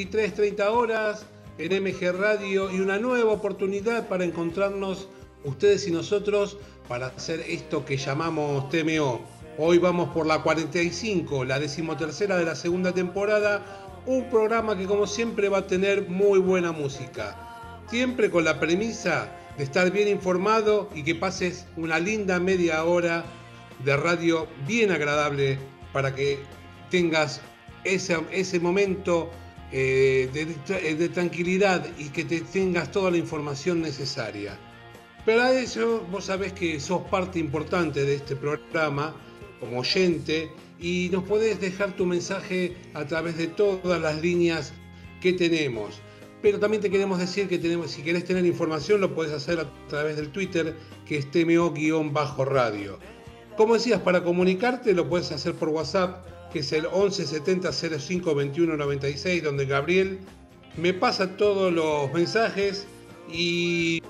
23, 30 horas en MG Radio y una nueva oportunidad para encontrarnos ustedes y nosotros para hacer esto que llamamos TMO. Hoy vamos por la 45, la decimotercera de la segunda temporada, un programa que como siempre va a tener muy buena música. Siempre con la premisa de estar bien informado y que pases una linda media hora de radio bien agradable para que tengas ese, ese momento eh, de, tra- de tranquilidad y que te tengas toda la información necesaria. Pero a eso vos sabés que sos parte importante de este programa como oyente y nos podés dejar tu mensaje a través de todas las líneas que tenemos. Pero también te queremos decir que tenemos, si querés tener información lo podés hacer a través del Twitter que es TMO-radio. Como decías, para comunicarte lo puedes hacer por WhatsApp, que es el 11 70 05 21 96, donde Gabriel me pasa todos los mensajes y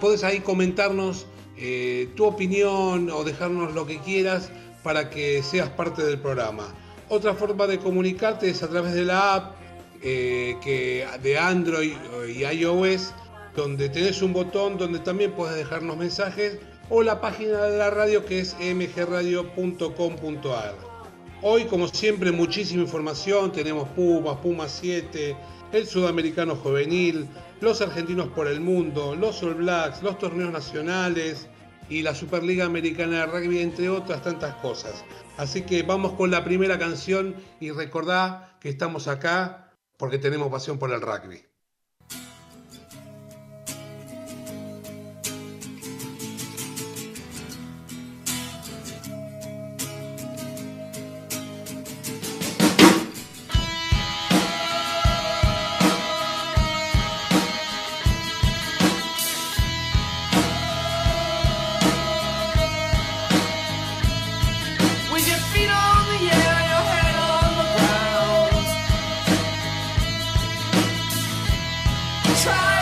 podés ahí comentarnos eh, tu opinión o dejarnos lo que quieras para que seas parte del programa. Otra forma de comunicarte es a través de la app eh, que, de Android y iOS, donde tenés un botón donde también puedes dejarnos mensajes, o la página de la radio que es mgradio.com.ar. Hoy, como siempre, muchísima información. Tenemos Pumas, Pumas 7, el Sudamericano Juvenil, los argentinos por el mundo, los All Blacks, los torneos nacionales y la Superliga Americana de Rugby, entre otras tantas cosas. Así que vamos con la primera canción y recordá que estamos acá porque tenemos pasión por el rugby. Try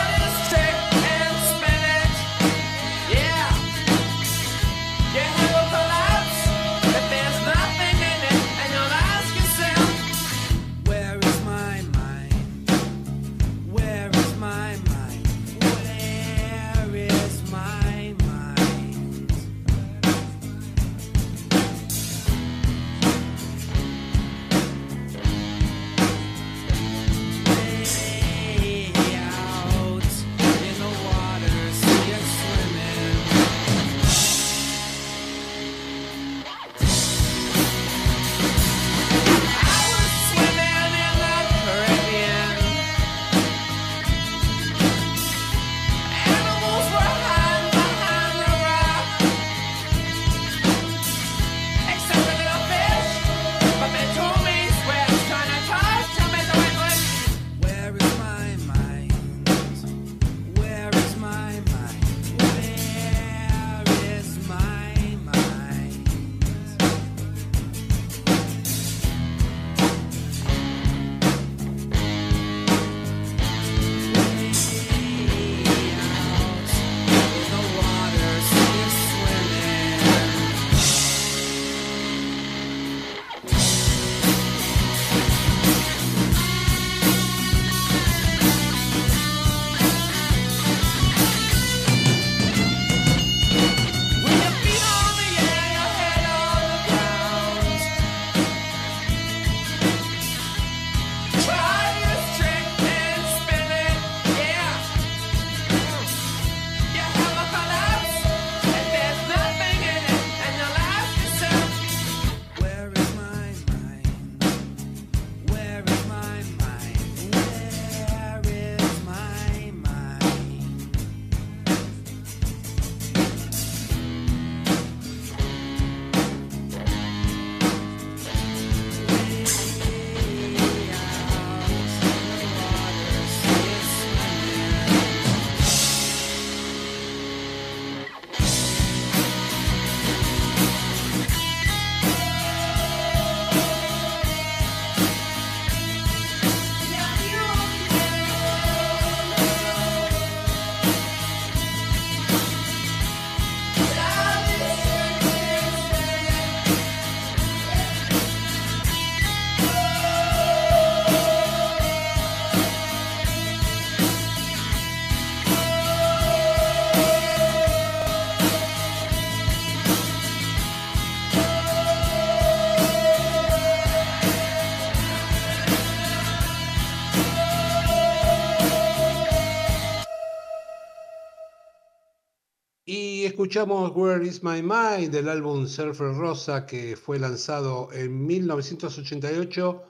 Y escuchamos Where Is My Mind del álbum Surfer Rosa que fue lanzado en 1988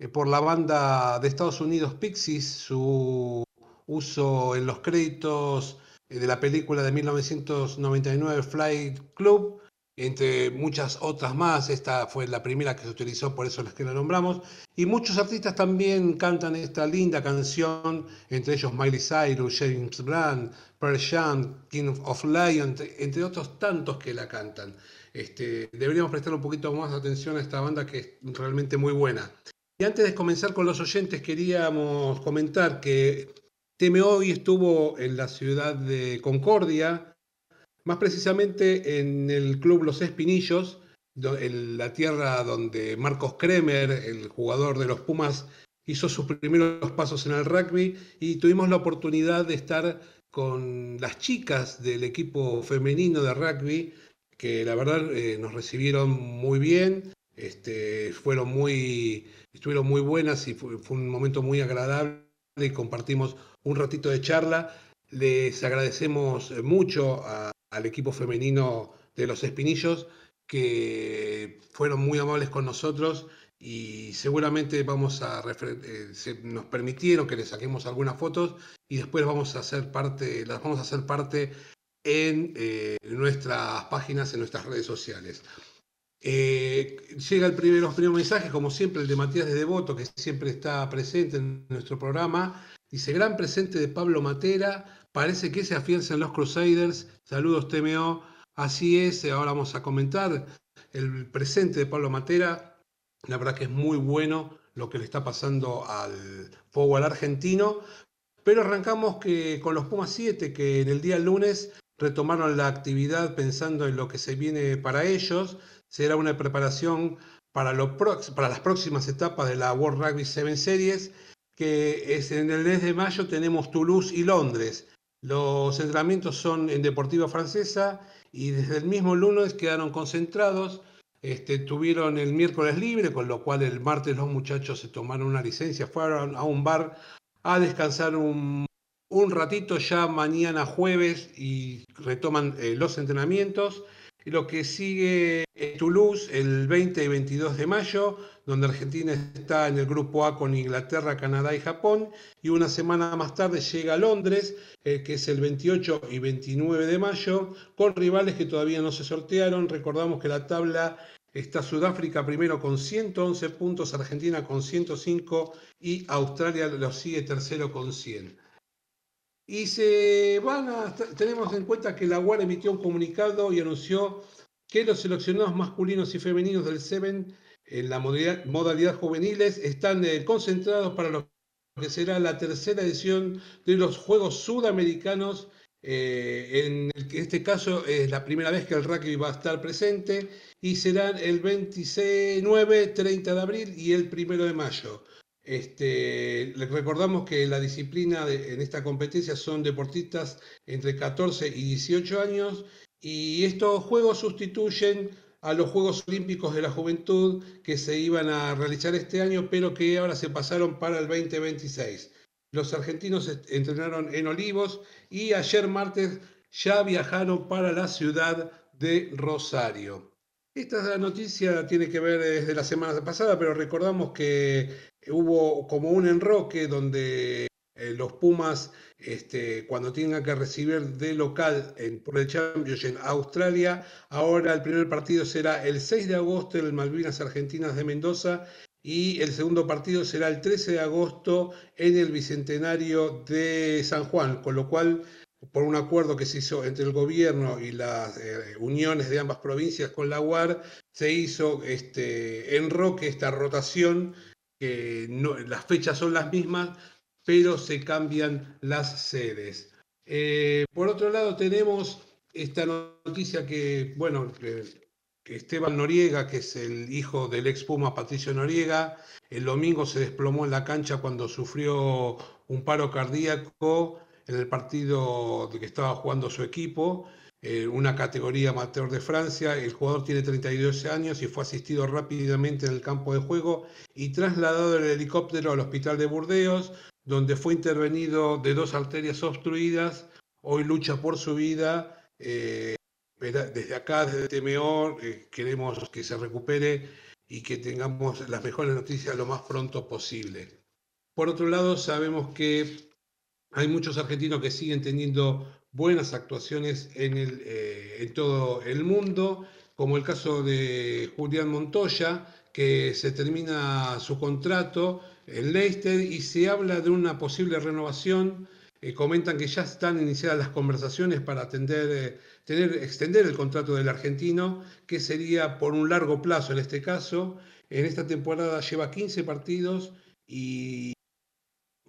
eh, por la banda de Estados Unidos Pixies, su uso en los créditos eh, de la película de 1999 Flight Club, entre muchas otras más. Esta fue la primera que se utilizó, por eso es que la nombramos. Y muchos artistas también cantan esta linda canción, entre ellos Miley Cyrus, James Blunt, Pearl Jam, King of Lion, entre, otros tantos que la cantan. Este, deberíamos prestar un poquito más atención a esta banda que es realmente muy buena. Y antes de comenzar con los oyentes, queríamos comentar que Teme hoy estuvo en la ciudad de Concordia, más precisamente en el club Los Espinillos, en la tierra donde Marcos Kremer, el jugador de los Pumas, hizo sus primeros pasos en el rugby y tuvimos la oportunidad de estar con las chicas del equipo femenino de rugby, que la verdad eh, nos recibieron muy bien, este, fueron muy, estuvieron muy buenas y fue, fue un momento muy agradable y compartimos un ratito de charla. Les agradecemos mucho a- al equipo femenino de los Espinillos que fueron muy amables con nosotros y seguramente vamos a eh, se- nos permitieron que les saquemos algunas fotos y después vamos a hacer parte, las vamos a hacer parte en eh, nuestras páginas, en nuestras redes sociales. Eh, llega el primer, los primeros mensajes, como siempre, el de Matías de Devoto, que siempre está presente en nuestro programa. Dice, gran presente de Pablo Matera, parece que se afianza en los Crusaders. Saludos, TMO. Así es, ahora vamos a comentar el presente de Pablo Matera. La verdad que es muy bueno lo que le está pasando al fútbol argentino. Pero arrancamos que, con los Pumas 7, que en el día lunes retomaron la actividad pensando en lo que se viene para ellos. Será una preparación para las próximas etapas de la World Rugby 7 Series, que es en el mes de mayo tenemos Toulouse y Londres. Los entrenamientos son en Deportiva Francesa y desde el mismo lunes quedaron concentrados. Este, tuvieron el miércoles libre, con lo cual el martes los muchachos se tomaron una licencia, fueron a un bar a descansar un, un ratito ya mañana jueves y retoman eh, los entrenamientos. Lo que sigue es Toulouse el 20 y 22 de mayo, donde Argentina está en el grupo A con Inglaterra, Canadá y Japón. Y una semana más tarde llega a Londres, eh, que es el 28 y 29 de mayo, con rivales que todavía no se sortearon. Recordamos que la tabla está Sudáfrica primero con 111 puntos, Argentina con 105 y Australia lo sigue tercero con 100. Y se van a, tenemos en cuenta que la UAR emitió un comunicado y anunció que los seleccionados masculinos y femeninos del Seven en la modalidad, juveniles están eh, concentrados para lo que será la tercera edición de los Juegos Sudamericanos. Eh, en este caso es la primera vez que el rugby va a estar presente y serán el 29, 30 de abril y el 1 de mayo. Este, recordamos que la disciplina en esta competencia son deportistas entre 14 y 18 años y estos juegos sustituyen a los Juegos Olímpicos de la Juventud que se iban a realizar este año, pero que ahora se pasaron para el 2026. Los argentinos entrenaron en Olivos y ayer martes ya viajaron para la ciudad de Rosario. Esta noticia tiene que ver desde la semana pasada, pero recordamos que hubo como un enroque donde eh, los Pumas, este, cuando tengan que recibir de local en, por el Championship en Australia, ahora el primer partido será el 6 de agosto en el Malvinas Argentinas de Mendoza y el segundo partido será el 13 de agosto en el Bicentenario de San Juan, con lo cual por un acuerdo que se hizo entre el gobierno y las eh, uniones de ambas provincias con la UAR, se hizo este enroque, esta rotación, que las fechas son las mismas, pero se cambian las sedes. Eh, por otro lado, tenemos esta noticia que, bueno, que, Esteban Noriega, que es el hijo del ex Puma Patricio Noriega, el domingo se desplomó en la cancha cuando sufrió un paro cardíaco en el partido que estaba jugando su equipo, eh, una categoría amateur de Francia. El jugador tiene 32 años y fue asistido rápidamente en el campo de juego y trasladado en el helicóptero al hospital de Burdeos, donde fue intervenido de dos arterias obstruidas. Hoy lucha por su vida. eh, desde acá, desde TMO, eh, queremos que se recupere y que tengamos las mejores noticias lo más pronto posible. Por otro lado, sabemos que hay muchos argentinos que siguen teniendo buenas actuaciones en, el, eh, en todo el mundo, como el caso de Julián Montoya, que se termina su contrato en Leicester y se habla de una posible renovación. Eh, comentan que ya están iniciadas las conversaciones para atender, eh, tener, extender el contrato del argentino, que sería por un largo plazo en este caso. En esta temporada lleva 15 partidos y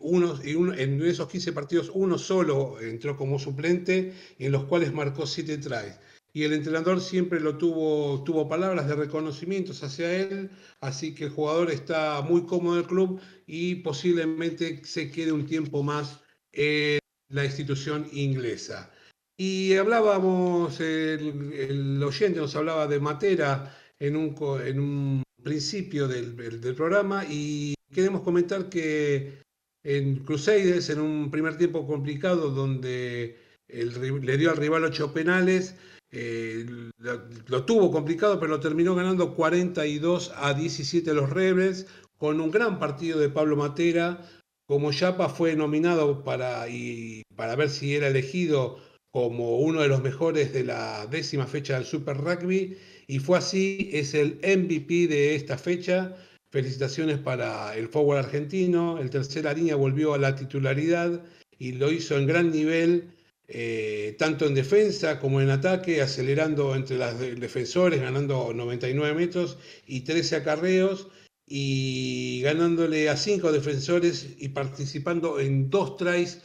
unos, y en esos 15 partidos uno solo entró como suplente, en los cuales marcó 7 tries. Y el entrenador siempre lo tuvo, tuvo palabras de reconocimientos hacia él, así que el jugador está muy cómodo en el club y posiblemente se quede un tiempo más en la institución inglesa. Y hablábamos, el, el oyente nos hablaba de Matera en un, en un principio del, del programa y queremos comentar que en Crusaders, en un primer tiempo complicado donde le dio al rival ocho penales, eh, lo, lo, tuvo complicado, pero lo terminó ganando 42 a 17 los Rebels, con un gran partido de Pablo Matera. Como Yapa fue nominado para, y, para ver si era elegido como uno de los mejores de la décima fecha del Super Rugby, y fue así, es el MVP de esta fecha Felicitaciones para el forward argentino. El tercera línea volvió a la titularidad y lo hizo en gran nivel, eh, tanto en defensa como en ataque, acelerando entre los defensores, ganando 99 metros y 13 acarreos y ganándole a cinco defensores y participando en dos tries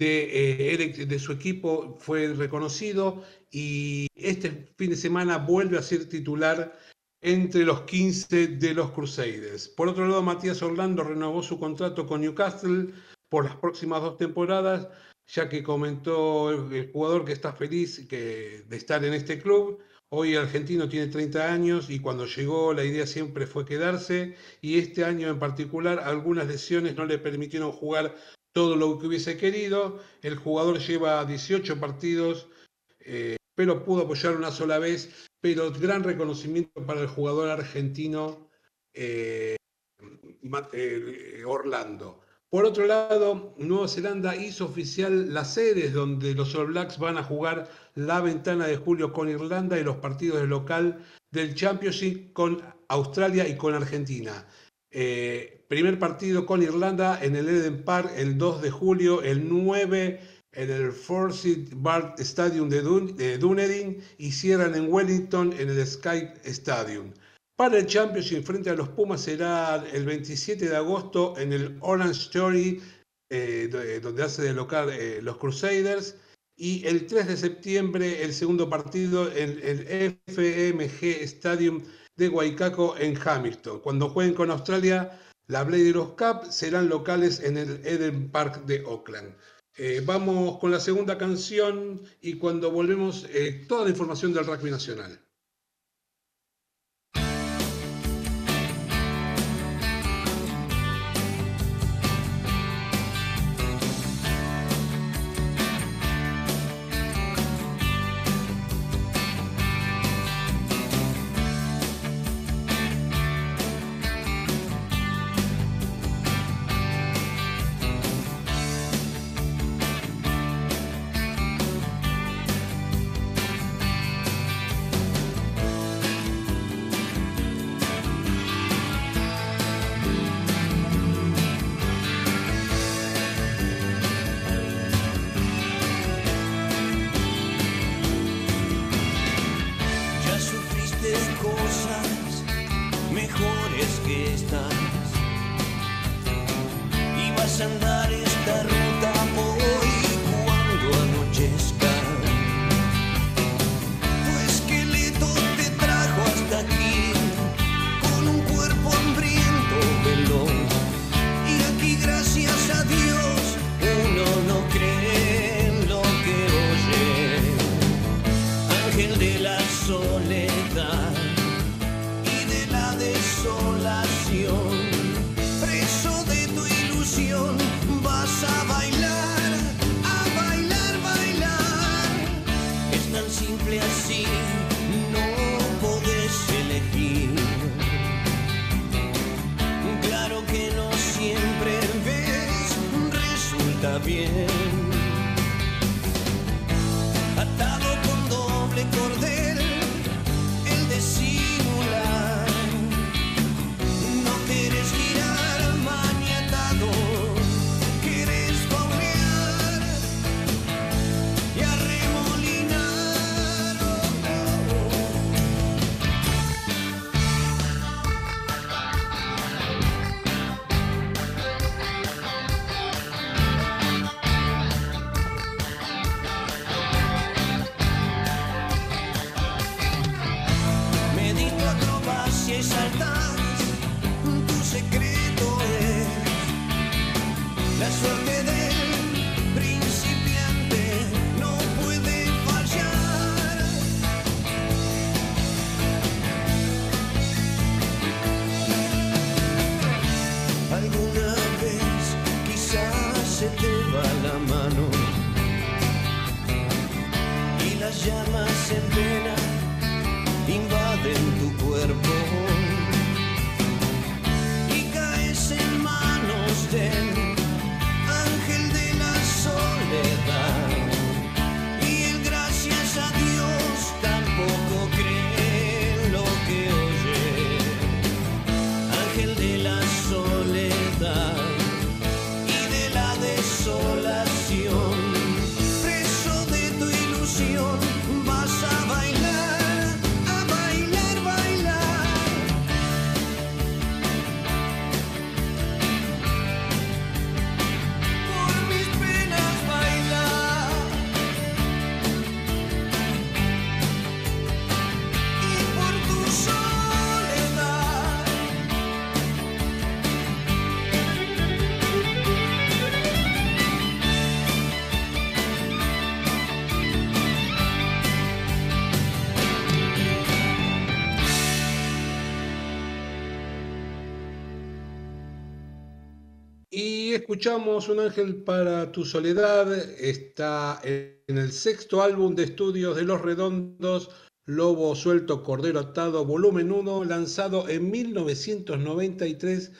eh, de, su equipo fue reconocido y este fin de semana vuelve a ser titular entre los 15 de los Crusaders. Por otro lado, Matías Orlando renovó su contrato con Newcastle por las próximas dos temporadas, ya que comentó el jugador que está feliz de estar en este club. Hoy el argentino tiene 30 años y cuando llegó la idea siempre fue quedarse y este año en particular algunas lesiones no le permitieron jugar todo lo que hubiese querido. El jugador lleva 18 partidos, eh, pero pudo apoyar una sola vez pero gran reconocimiento para el jugador argentino eh, eh, Orlando. Por otro lado, Nueva Zelanda hizo oficial las sedes donde los All Blacks van a jugar la ventana de julio con Irlanda y los partidos de local del Championship con Australia y con Argentina. Eh, primer partido con Irlanda en el Eden Park el 2 de julio, el 9 en el Forsyth Bar Stadium de, Dunedin y cierran en Wellington en el Sky Stadium. Para el Championship frente a los Pumas será el 27 de agosto en el Orange Story, eh, donde hace de local eh, los Crusaders, y el 3 de septiembre el segundo partido en el FMG Stadium de Waikato en Hamilton. Cuando jueguen con Australia, la Blade Cup serán locales en el Eden Park de Auckland. Eh, vamos con la segunda canción y cuando volvemos, eh, toda la información del rugby nacional. Escuchamos Un ángel para tu soledad. Está en el sexto álbum de estudios de Los Redondos, Lobo Suelto, Cordero Atado, volumen 1, lanzado en 1993.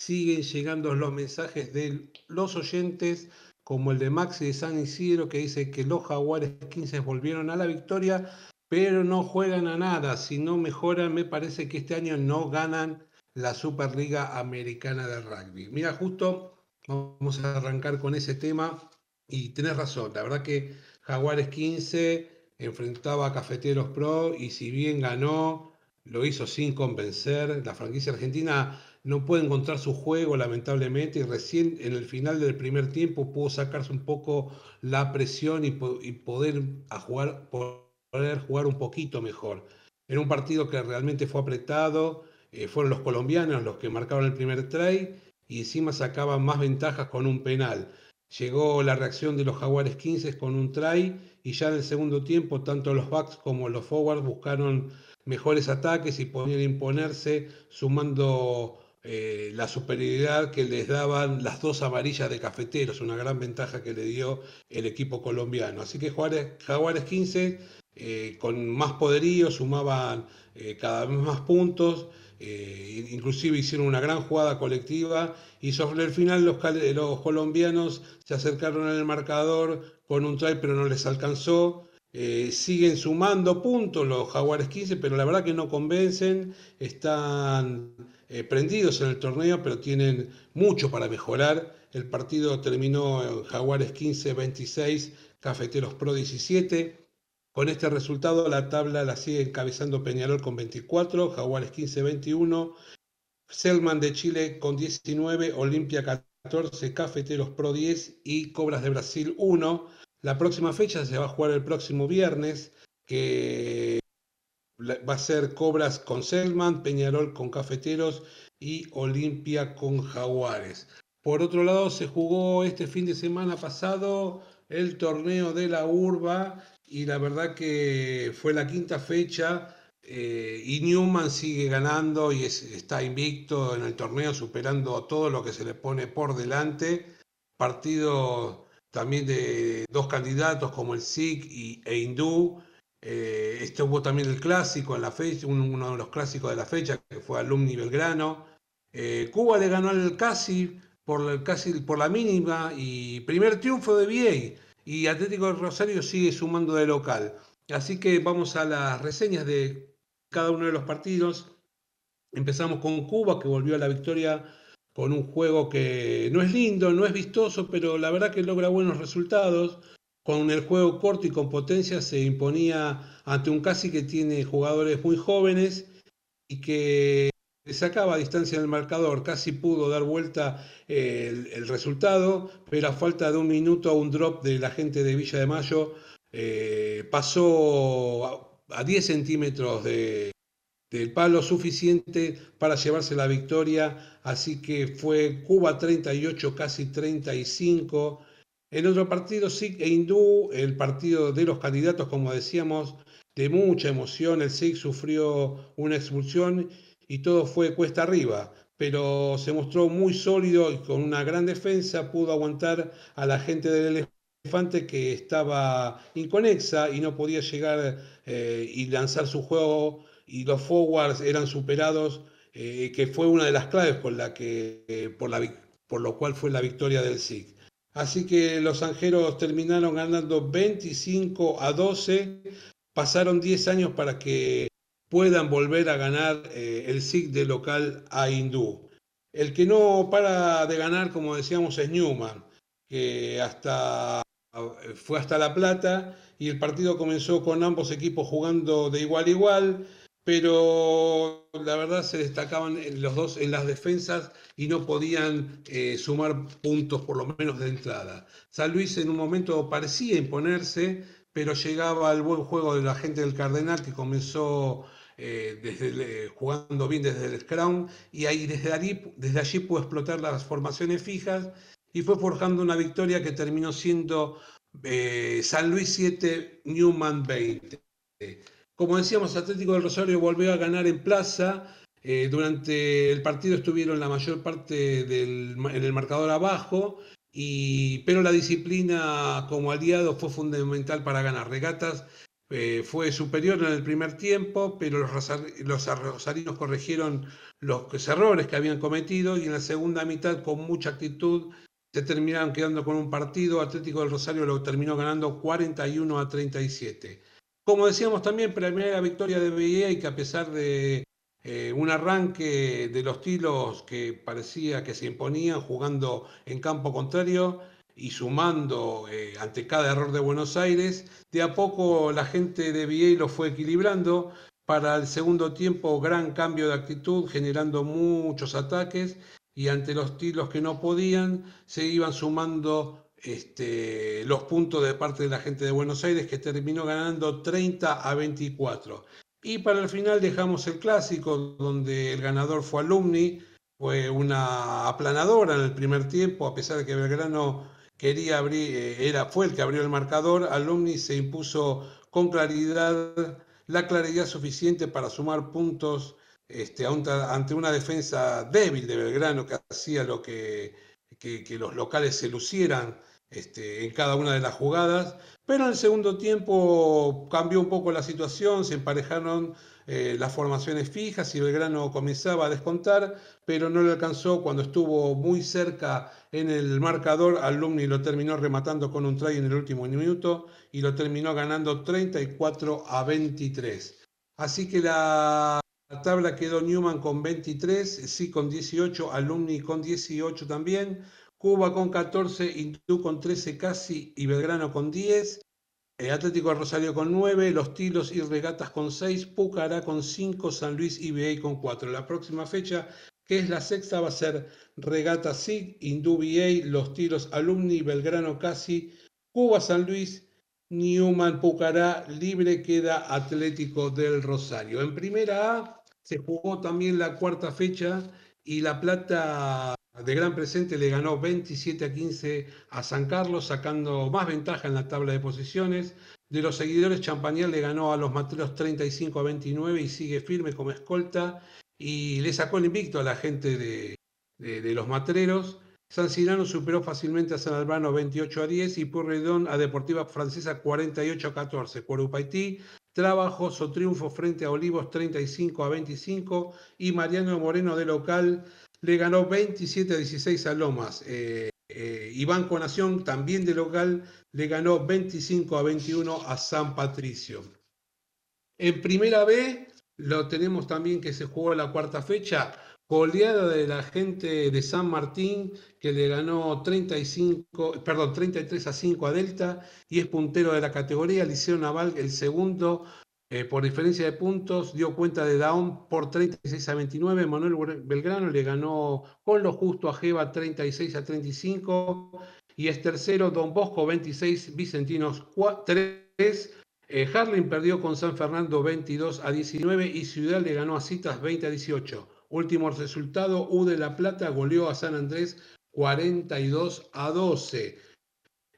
Siguen llegando los mensajes de los oyentes, como el de Maxi de San Isidro, que dice que los Jaguares 15 volvieron a la victoria, pero no juegan a nada. Si no mejoran, me parece que este año no ganan la Superliga Americana de Rugby. Mira, justo vamos a arrancar con ese tema y tenés razón, la verdad que Jaguares 15 enfrentaba a Cafeteros Pro y si bien ganó, lo hizo sin convencer. La franquicia argentina no puede encontrar su juego, lamentablemente, y recién en el final del primer tiempo pudo sacarse un poco la presión y, po- y poder, jugar, poder jugar un poquito mejor. Era un partido que realmente fue apretado, eh, fueron los colombianos los que marcaron el primer try y encima sacaban más ventajas con un penal. Llegó la reacción de los Jaguares 15 con un try y ya en el segundo tiempo tanto los backs como los forwards buscaron mejores ataques y podían imponerse sumando eh, la superioridad que les daban las dos amarillas de cafeteros, una gran ventaja que le dio el equipo colombiano. Así que Jaguares, Jaguares 15 eh, con más poderío sumaban eh, cada vez más puntos. Eh, inclusive hicieron una gran jugada colectiva y sobre el final los, colombianos se acercaron al marcador con un try pero no les alcanzó. Eh, siguen sumando puntos los Jaguares 15, pero la verdad que no convencen, están eh, prendidos en el torneo, pero tienen mucho para mejorar. El partido terminó en Jaguares 15, 26, Cafeteros Pro 17. Con este resultado la tabla la sigue encabezando Peñarol con 24, Jaguares 15, 21, Selman de Chile con 19, Olimpia 14, Cafeteros Pro 10 y Cobras de Brasil 1. La próxima fecha se va a jugar el próximo viernes, que va a ser Cobras con Selman, Peñarol con Cafeteros y Olimpia con Jaguares. Por otro lado, se jugó este fin de semana pasado el torneo de la Urba y la verdad que fue la quinta fecha eh, y Newman sigue ganando y es- está invicto en el torneo, superando todo lo que se le pone por delante. Partido también de dos candidatos como el SIC y, e Hindú. Eh, este hubo también el clásico en la fecha, un- uno de los clásicos de la fecha, que fue Alumni Belgrano. Eh, Cuba le ganó al Casi por la- casi por la mínima y primer triunfo de VA y Atlético Rosario sigue sumando de local. Así que vamos a las reseñas de cada uno de los partidos. Empezamos con Cuba que volvió a la victoria con un juego que no es lindo, no es vistoso, pero la verdad que logra buenos resultados. Con el juego corto y con potencia se imponía ante un casi que tiene jugadores muy jóvenes y que le sacaba a distancia del marcador. Casi pudo dar vuelta eh, el, el resultado, pero a falta de un minuto un drop de la gente de Villa de Mayo eh, pasó a, a 10 centímetros de, del palo suficiente para llevarse la victoria, así que fue Cuba 38, casi 35. En otro partido, SIC e Hindú, el partido de los candidatos, como decíamos, de mucha emoción, el SIC sufrió una expulsión y todo fue cuesta arriba, pero se mostró muy sólido y con una gran defensa pudo aguantar a la gente del elefante que estaba inconexa y no podía llegar eh, y lanzar su juego y los forwards eran superados, eh, que fue una de las claves por, la que, eh, por, la, por lo cual fue la victoria del SIG. Así que los Anjeros terminaron ganando 25 a 12, pasaron 10 años para que puedan volver a ganar eh, el SIG de local a Hindú. El que no para de ganar, como decíamos, es Newman, que hasta fue hasta La Plata y el partido comenzó con ambos equipos jugando de igual a igual pero la verdad se destacaban los dos en las defensas y no podían eh, sumar puntos por lo menos de entrada. San Luis en un momento parecía imponerse, pero llegaba al buen juego de la gente del Cardenal que comenzó eh, eh, jugando bien desde el scrum y ahí desde allí, desde allí pudo explotar las formaciones fijas y fue forjando una victoria que terminó siendo eh, San Luis 7, Newman 20. Como decíamos, Atlético del Rosario volvió a ganar en plaza. Durante el partido estuvieron la mayor parte del, en el marcador abajo, y, pero la disciplina como aliado fue fundamental para ganar. Regatas eh, fue superior en el primer tiempo, pero los, rosar, los rosarinos corrigieron los errores que habían cometido y en la segunda mitad con mucha actitud se terminaron quedando con un partido. Atlético del Rosario lo terminó ganando 41 a 37. Como decíamos también, primera victoria de y que a pesar de eh, un arranque de los tiros que parecía que se imponían jugando en campo contrario y sumando eh, ante cada error de Buenos Aires, de a poco la gente de BIA lo fue equilibrando. Para el segundo tiempo, gran cambio de actitud, generando muchos ataques y ante los tiros que no podían, se iban sumando este, los puntos de parte de la gente de Buenos Aires que terminó ganando 30 a 24. Y para el final dejamos el clásico donde el ganador fue Alumni, fue una aplanadora en el primer tiempo, a pesar de que Belgrano quería abrir, eh, era, fue el que abrió el marcador, Alumni se impuso con claridad, la claridad suficiente para sumar puntos este, ante una defensa débil de Belgrano que hacía lo que, que, que los locales se lucieran este, en cada una de las jugadas, pero en el segundo tiempo cambió un poco la situación, se emparejaron eh, las formaciones fijas y Belgrano comenzaba a descontar, pero no le alcanzó cuando estuvo muy cerca en el marcador, Alumni lo terminó rematando con un try en el último minuto y lo terminó ganando 34 a 23. Así que la la tabla quedó Newman con 23, sí con 18, Alumni con 18 también, Cuba con 14, Hindú con 13 casi y Belgrano con 10, eh, Atlético de Rosario con 9, Los Tilos y Regatas con 6, Pucará con 5, San Luis y BA con 4. La próxima fecha, que es la sexta, va a ser Regata SIG, Hindú BA, Los Tilos Alumni, Belgrano casi, Cuba San Luis, Newman Pucará, libre queda Atlético del Rosario. En primera A se jugó también la cuarta fecha y La Plata de gran presente le ganó 27 a 15 a San Carlos, sacando más ventaja en la tabla de posiciones. De los seguidores, Champañal le ganó a los materos 35 a 29 y sigue firme como escolta y le sacó el invicto a la gente de, de, los matreros. San Cirano superó fácilmente a San Albano 28 a 10 y Purredón a Deportiva Francesa 48 a 14. Cuarupaití trabajó su triunfo frente a Olivos 35 a 25 y Mariano Moreno de local le ganó 27 a 16 a Lomas. Eh, eh, y Banco Nación, también de local, le ganó 25 a 21 a San Patricio. En primera B lo tenemos también que se jugó la cuarta fecha. Goleada de la gente de San Martín que le ganó 35, perdón, 33 a 5 a Delta y es puntero de la categoría. Liceo Naval, el segundo, eh, por diferencia de puntos, dio cuenta de Daón por 36 a 29. Manuel Belgrano le ganó con lo justo a Jeva 36 a 35. Y es tercero, Don Bosco 26, Vicentinos 3. Eh, perdió con San Fernando 22 a 19 y Ciudad le ganó a Citas 20 a 18. Último resultado, U de La Plata goleó a San Andrés 42 a 12.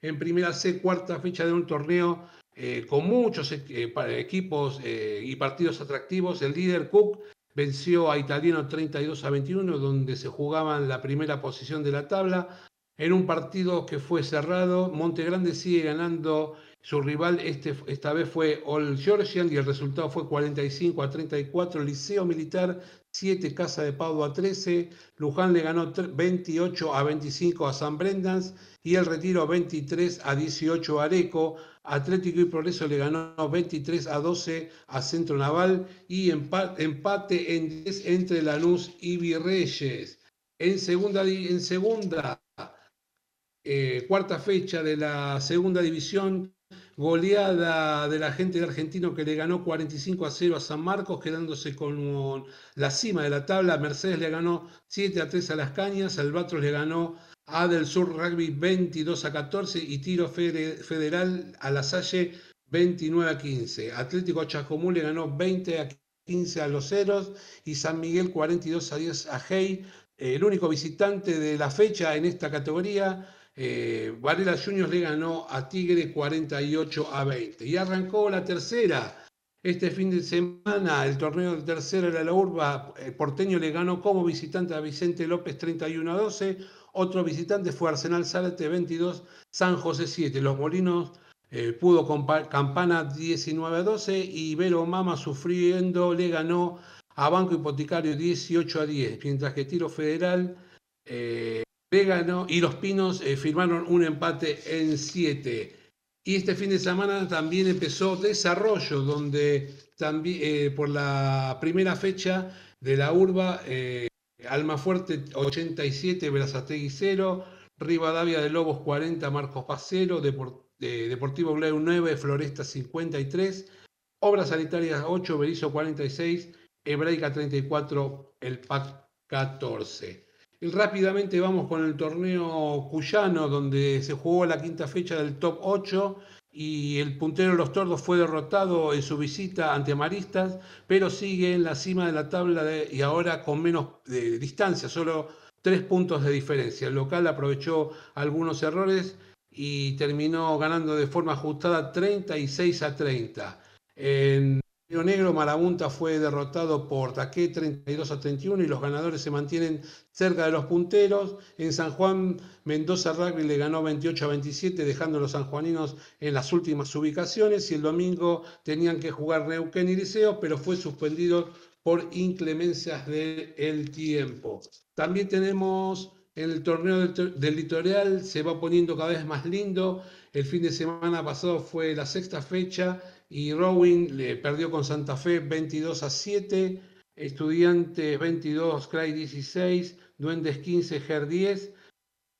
En primera C, cuarta fecha de un torneo eh, con muchos eh, equipos eh, y partidos atractivos. El líder Cook venció a Italiano 32 a 21, donde se jugaban la primera posición de la tabla. En un partido que fue cerrado, Monte Grande sigue ganando su rival este, esta vez fue All Georgian y el resultado fue 45 a 34. Liceo Militar 7, Casa de Pau a 13. Luján le ganó 28 a 25 a San Brendans y el Retiro 23 a 18 a Areco. Atlético y Progreso le ganó 23 a 12 a Centro Naval y empate en 10 entre Lanús y Virreyes. En segunda, en segunda eh, cuarta fecha de la segunda división, goleada de la gente de Argentino que le ganó 45 a 0 a San Marcos, quedándose con la cima de la tabla. Mercedes le ganó 7 a 3 a Las Cañas, Albatros le ganó a Del Sur Rugby 22 a 14 y Tiro Federal a La Salle 29 a 15. Atlético Chacomú le ganó 20 a 15 a Los Ceros y San Miguel 42 a 10 a Hey. El único visitante de la fecha en esta categoría eh, Varela Juniors le ganó a Tigre 48 a 20. Y arrancó la tercera. Este fin de semana, el torneo de tercera de la urba, el porteño le ganó como visitante a Vicente López 31 a 12. Otro visitante fue Arsenal Zárate 22, San José 7. Los Molinos eh, pudo Campana 19 a 12 y Vero Mama sufriendo le ganó a Banco Hipotecario 18 a 10, mientras que Tiro Federal eh, Vegano y Los Pinos eh, firmaron un empate en 7. Y este fin de semana también empezó desarrollo, donde también eh, por la primera fecha de la urba, eh, Almafuerte 87, Berazategui 0, Rivadavia de Lobos 40, Marcos Paz 0, Deportivo Gleu 9, Floresta 53, Obras Sanitarias 8, Berizo 46, Hebraica 34, El PAC 14. Y rápidamente vamos con el torneo cuyano, donde se jugó la quinta fecha del top 8 y el puntero de los tordos fue derrotado en su visita ante Maristas, pero sigue en la cima de la tabla y ahora con menos de distancia, solo tres puntos de diferencia. El local aprovechó algunos errores y terminó ganando de forma ajustada 36 a 30. En Río Negro, Marabunta fue derrotado por Taqué 32 a 31 y los ganadores se mantienen cerca de los punteros. En San Juan, Mendoza Rugby le ganó 28 a 27, dejando a los sanjuaninos en las últimas ubicaciones. Y el domingo tenían que jugar Neuquén y Liceo, pero fue suspendido por inclemencias del tiempo. También tenemos en el torneo del, del litoral, se va poniendo cada vez más lindo. El fin de semana pasado fue la sexta fecha y Rowing le perdió con Santa Fe 22 a 7, Estudiantes 22, Cray 16, Duendes 15, GER 10,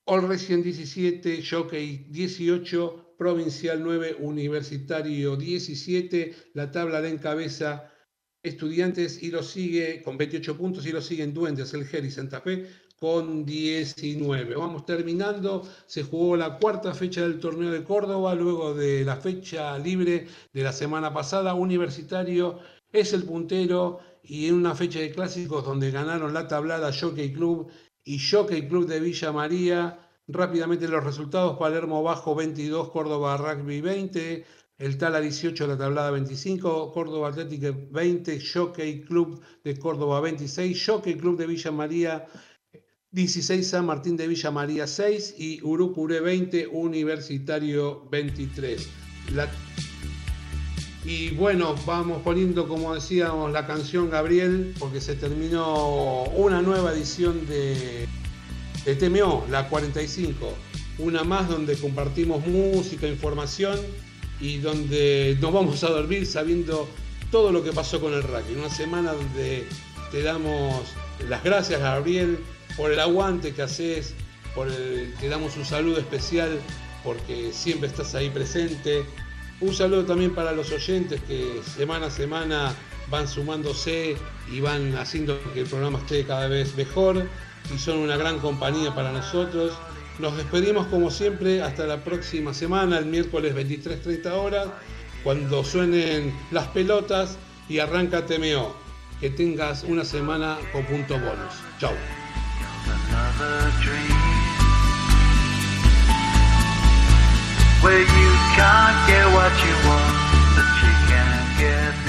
All 17, Jockey 18, Provincial 9, Universitario 17, la tabla de encabeza Estudiantes y lo sigue con 28 puntos y lo siguen Duendes, el GER y Santa Fe con 19. Vamos terminando, se jugó la cuarta fecha del torneo de Córdoba, luego de la fecha libre de la semana pasada, Universitario es el puntero y en una fecha de clásicos donde ganaron la tablada Jockey Club y Jockey Club de Villa María. Rápidamente los resultados, Palermo bajo 22, Córdoba Rugby 20, el Tala 18, la tablada 25, Córdoba Atlético 20, Jockey Club de Córdoba 26, Jockey Club de Villa María 16 San Martín de Villa María 6 y Urucuré 20, Universitario 23. Y bueno, vamos poniendo, como decíamos, la canción Gabriel, porque se terminó una nueva edición de, de TMO, la 45. Una más donde compartimos música, información y donde nos vamos a dormir sabiendo todo lo que pasó con el rugby. Una semana donde te damos las gracias, Gabriel, por el aguante que haces, por el, te damos un saludo especial porque siempre estás ahí presente. Un saludo también para los oyentes que semana a semana van sumándose y van haciendo que el programa esté cada vez mejor y son una gran compañía para nosotros. Nos despedimos como siempre hasta la próxima semana, el miércoles 23.30 horas, cuando suenen las pelotas y arranca TMO. Que tengas una semana con puntos bonus. Chau. another dream where you can't get what you want, but you can get.